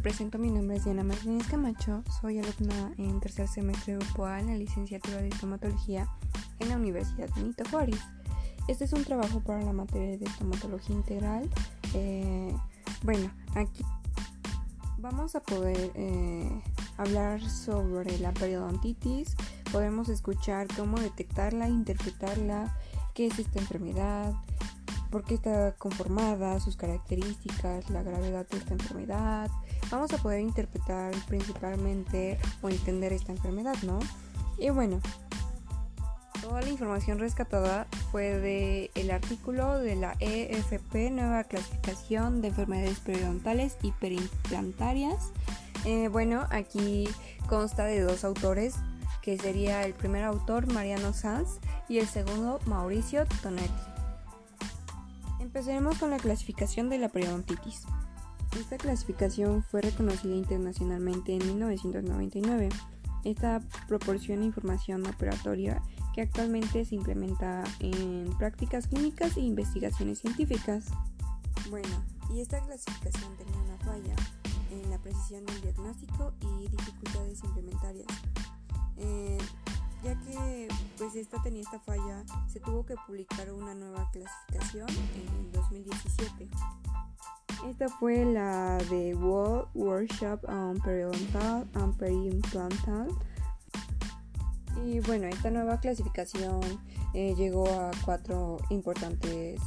presento, mi nombre es Diana Martínez Camacho, soy alumna en tercer semestre grupo A en la licenciatura de estomatología en la Universidad Benito Juárez. Este es un trabajo para la materia de estomatología integral. Eh, bueno, aquí vamos a poder eh, hablar sobre la periodontitis, podemos escuchar cómo detectarla, interpretarla, qué es esta enfermedad, por qué está conformada, sus características, la gravedad de esta enfermedad. Vamos a poder interpretar principalmente o entender esta enfermedad, ¿no? Y bueno, toda la información rescatada fue de el artículo de la EFP, nueva clasificación de enfermedades periodontales y perimplantarias. Eh, bueno, aquí consta de dos autores, que sería el primer autor Mariano Sanz y el segundo Mauricio Tonetti. Empezaremos con la clasificación de la periodontitis. Esta clasificación fue reconocida internacionalmente en 1999. Esta proporciona información operatoria que actualmente se implementa en prácticas clínicas e investigaciones científicas. Bueno, y esta clasificación tenía una falla en la precisión del diagnóstico y dificultades implementarias. Eh, ya que pues esta tenía esta falla, se tuvo que publicar una nueva clasificación en 2017. Esta fue la de World Workshop on Periodontal and Periimplantal. Y bueno, esta nueva clasificación eh, llegó a cuatro importantes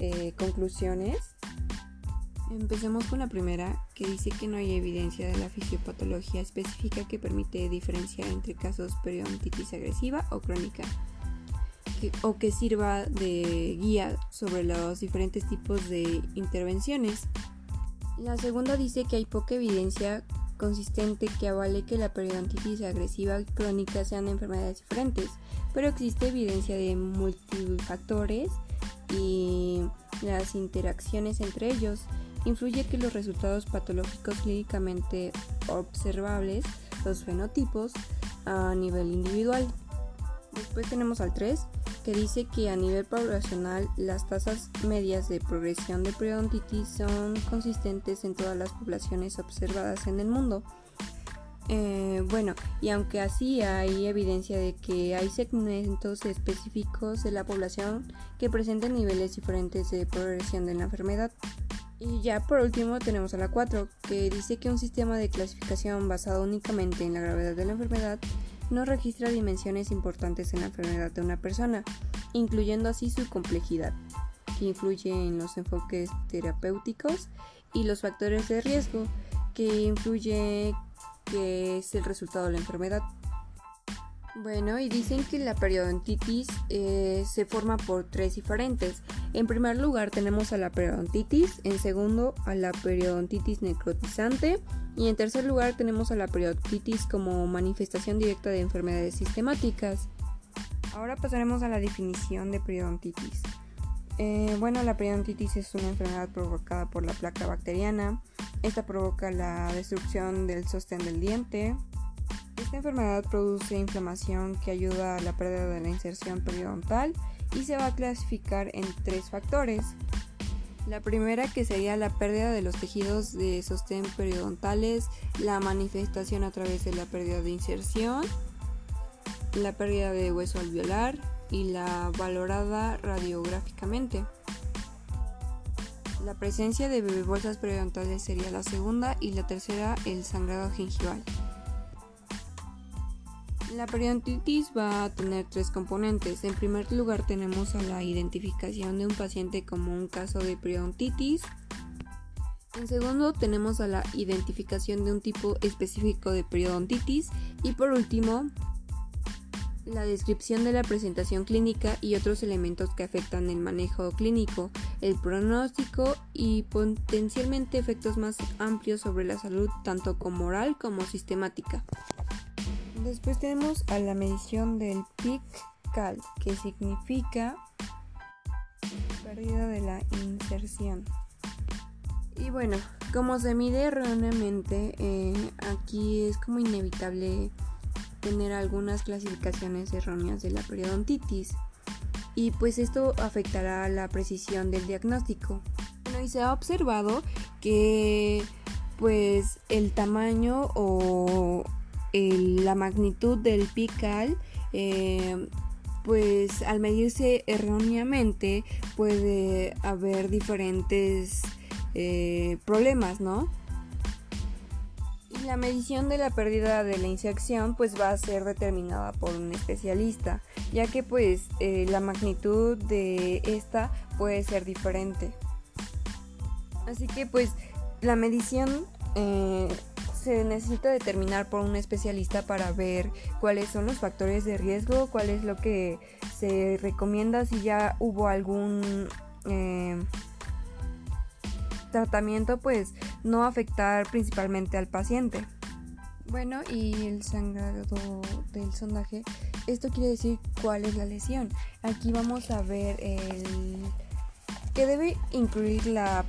eh, conclusiones. Empecemos con la primera, que dice que no hay evidencia de la fisiopatología específica que permite diferenciar entre casos periodontitis agresiva o crónica, o que sirva de guía sobre los diferentes tipos de intervenciones. La segunda dice que hay poca evidencia consistente que avale que la periodontitis agresiva y crónica sean enfermedades diferentes, pero existe evidencia de multifactores y las interacciones entre ellos influye que los resultados patológicos clínicamente observables, los fenotipos, a nivel individual. Después tenemos al 3, que dice que a nivel poblacional las tasas medias de progresión de periodontitis son consistentes en todas las poblaciones observadas en el mundo. Eh, bueno, y aunque así hay evidencia de que hay segmentos específicos de la población que presentan niveles diferentes de progresión de la enfermedad. Y ya por último tenemos a la 4, que dice que un sistema de clasificación basado únicamente en la gravedad de la enfermedad no registra dimensiones importantes en la enfermedad de una persona, incluyendo así su complejidad, que influye en los enfoques terapéuticos y los factores de riesgo, que influye que es el resultado de la enfermedad. Bueno, y dicen que la periodontitis eh, se forma por tres diferentes. En primer lugar tenemos a la periodontitis, en segundo a la periodontitis necrotizante y en tercer lugar tenemos a la periodontitis como manifestación directa de enfermedades sistemáticas. Ahora pasaremos a la definición de periodontitis. Eh, bueno, la periodontitis es una enfermedad provocada por la placa bacteriana. Esta provoca la destrucción del sostén del diente, esta enfermedad produce inflamación que ayuda a la pérdida de la inserción periodontal y se va a clasificar en tres factores. La primera que sería la pérdida de los tejidos de sostén periodontales, la manifestación a través de la pérdida de inserción, la pérdida de hueso alveolar y la valorada radiográficamente. La presencia de bolsas periodontales sería la segunda y la tercera el sangrado gingival. La periodontitis va a tener tres componentes. En primer lugar tenemos a la identificación de un paciente como un caso de periodontitis. En segundo tenemos a la identificación de un tipo específico de periodontitis. Y por último, la descripción de la presentación clínica y otros elementos que afectan el manejo clínico, el pronóstico y potencialmente efectos más amplios sobre la salud tanto como oral como sistemática. Después tenemos a la medición del PIC-CAL, que significa pérdida de la inserción. Y bueno, como se mide erróneamente, eh, aquí es como inevitable tener algunas clasificaciones erróneas de la periodontitis. Y pues esto afectará la precisión del diagnóstico. Bueno, y se ha observado que pues el tamaño o la magnitud del pical eh, pues al medirse erróneamente puede haber diferentes eh, problemas, ¿no? Y la medición de la pérdida de la inyección pues va a ser determinada por un especialista, ya que pues eh, la magnitud de esta puede ser diferente. Así que pues la medición se necesita determinar por un especialista para ver cuáles son los factores de riesgo, cuál es lo que se recomienda si ya hubo algún eh, tratamiento, pues no afectar principalmente al paciente. Bueno, y el sangrado del sondaje, esto quiere decir cuál es la lesión. Aquí vamos a ver el que debe incluir la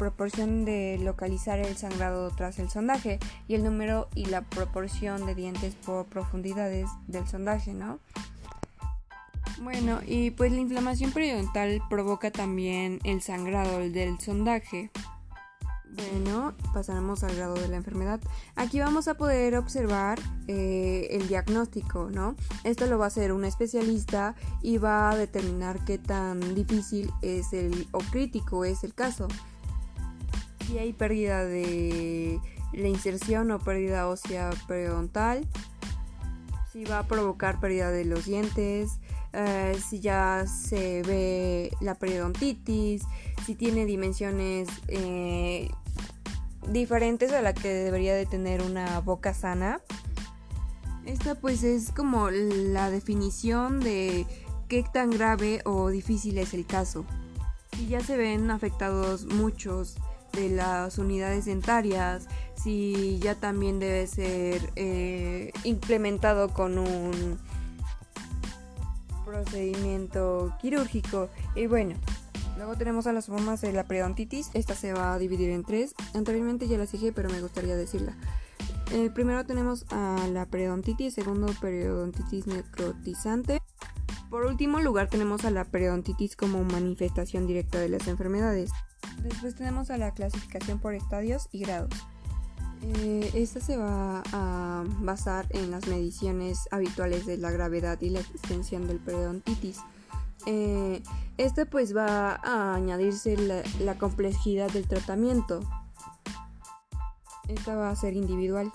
proporción de localizar el sangrado tras el sondaje y el número y la proporción de dientes por profundidades del sondaje, ¿no? Bueno, y pues la inflamación periodontal provoca también el sangrado del sondaje. Bueno, pasaremos al grado de la enfermedad. Aquí vamos a poder observar eh, el diagnóstico, ¿no? Esto lo va a hacer un especialista y va a determinar qué tan difícil es el o crítico es el caso si hay pérdida de la inserción o pérdida ósea periodontal, si va a provocar pérdida de los dientes, eh, si ya se ve la periodontitis, si tiene dimensiones eh, diferentes a la que debería de tener una boca sana. Esta pues es como la definición de qué tan grave o difícil es el caso. Si ya se ven afectados muchos de las unidades dentarias, si ya también debe ser eh, implementado con un procedimiento quirúrgico. Y bueno, luego tenemos a las formas de la periodontitis. Esta se va a dividir en tres. Anteriormente ya las dije, pero me gustaría decirla. El primero tenemos a la periodontitis, segundo periodontitis necrotizante. Por último lugar tenemos a la periodontitis como manifestación directa de las enfermedades. Después tenemos a la clasificación por estadios y grados. Eh, esta se va a basar en las mediciones habituales de la gravedad y la extensión del periodontitis. Eh, este pues va a añadirse la, complejidad del tratamiento. Esta va a ser individual.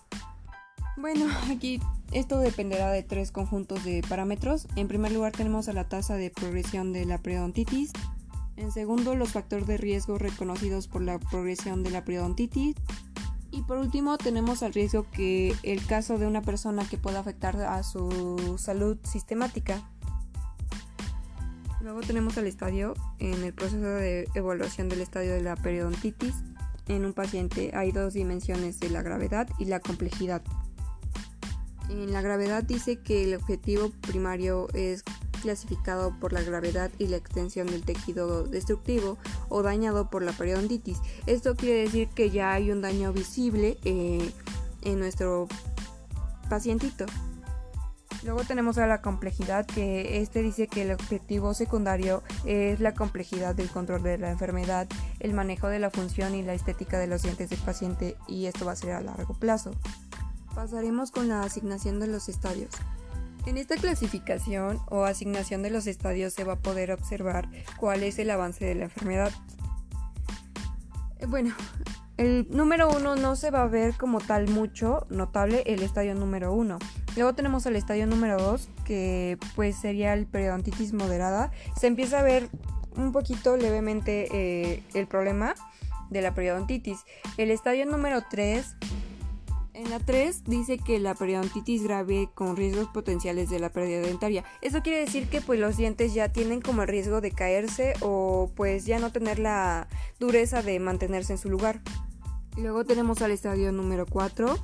Bueno, aquí esto dependerá de tres conjuntos de parámetros. En primer lugar tenemos a la tasa de progresión de la periodontitis, en segundo, los factores de riesgo reconocidos por la progresión de la periodontitis. Y por último, tenemos el riesgo que el caso de una persona que pueda afectar a su salud sistemática. Luego tenemos el estadio. En el proceso de evaluación del estadio de la periodontitis, en un paciente hay dos dimensiones de la gravedad y la complejidad. En la gravedad dice que el objetivo primario es clasificado por la gravedad y la extensión del tejido destructivo o dañado por la periodontitis. Esto quiere decir que ya hay un daño visible eh, en nuestro pacientito. Luego tenemos a la complejidad, que este dice que el objetivo secundario es la complejidad del control de la enfermedad, el manejo de la función y la estética de los dientes del paciente y esto va a ser a largo plazo. Pasaremos con la asignación de los estadios. En esta clasificación o asignación de los estadios se va a poder observar cuál es el avance de la enfermedad. Eh, bueno, el número uno no se va a ver como tal mucho notable el estadio número uno. Luego tenemos el estadio número dos que pues sería el periodontitis moderada. Se empieza a ver un poquito levemente eh, el problema de la periodontitis. El estadio número 3 en la 3 dice que la periodontitis grave con riesgos potenciales de la pérdida dentaria. Eso quiere decir que pues los dientes ya tienen como el riesgo de caerse o pues ya no tener la dureza de mantenerse en su lugar. Luego tenemos al estadio número 4,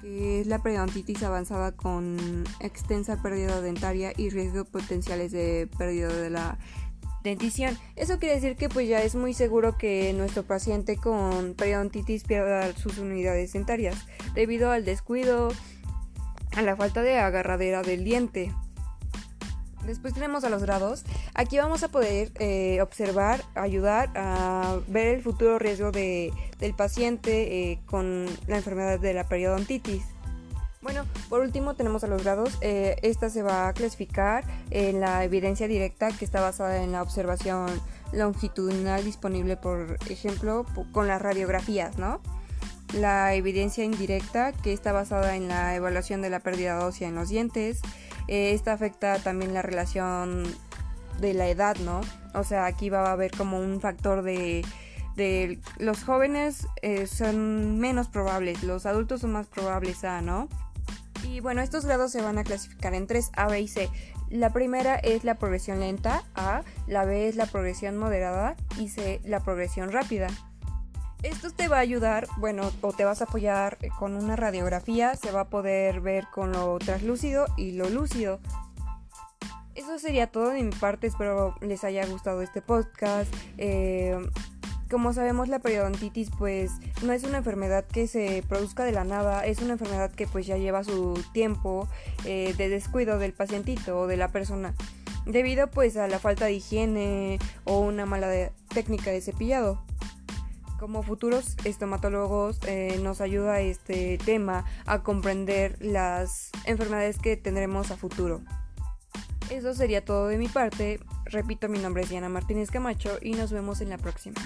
que es la periodontitis avanzada con extensa pérdida dentaria y riesgos potenciales de pérdida de la dentición. Eso quiere decir que pues ya es muy seguro que nuestro paciente con periodontitis pierda sus unidades dentarias debido al descuido, a la falta de agarradera del diente. Después tenemos a los grados. Aquí vamos a poder eh, observar, ayudar a ver el futuro riesgo de, del paciente eh, con la enfermedad de la periodontitis. Bueno, por último tenemos a los grados. Eh, esta se va a clasificar en la evidencia directa que está basada en la observación longitudinal disponible, por ejemplo, con las radiografías, ¿no? La evidencia indirecta que está basada en la evaluación de la pérdida ósea en los dientes, eh, esta afecta también la relación de la edad, ¿no? O sea, aquí va a haber como un factor de, de los jóvenes eh, son menos probables, los adultos son más probables a, ¿no? Y bueno, estos grados se van a clasificar en tres, A, B y C. La primera es la progresión lenta, A, la B es la progresión moderada y C, la progresión rápida. Esto te va a ayudar, bueno, o te vas a apoyar con una radiografía, se va a poder ver con lo translúcido y lo lúcido. Eso sería todo de mi parte, espero les haya gustado este podcast. Eh, como sabemos la periodontitis pues no es una enfermedad que se produzca de la nada, es una enfermedad que pues ya lleva su tiempo eh, de descuido del pacientito o de la persona debido pues a la falta de higiene o una mala técnica de cepillado como futuros estomatólogos eh, nos ayuda este tema a comprender las enfermedades que tendremos a futuro. Eso sería todo de mi parte. Repito, mi nombre es Diana Martínez Camacho y nos vemos en la próxima.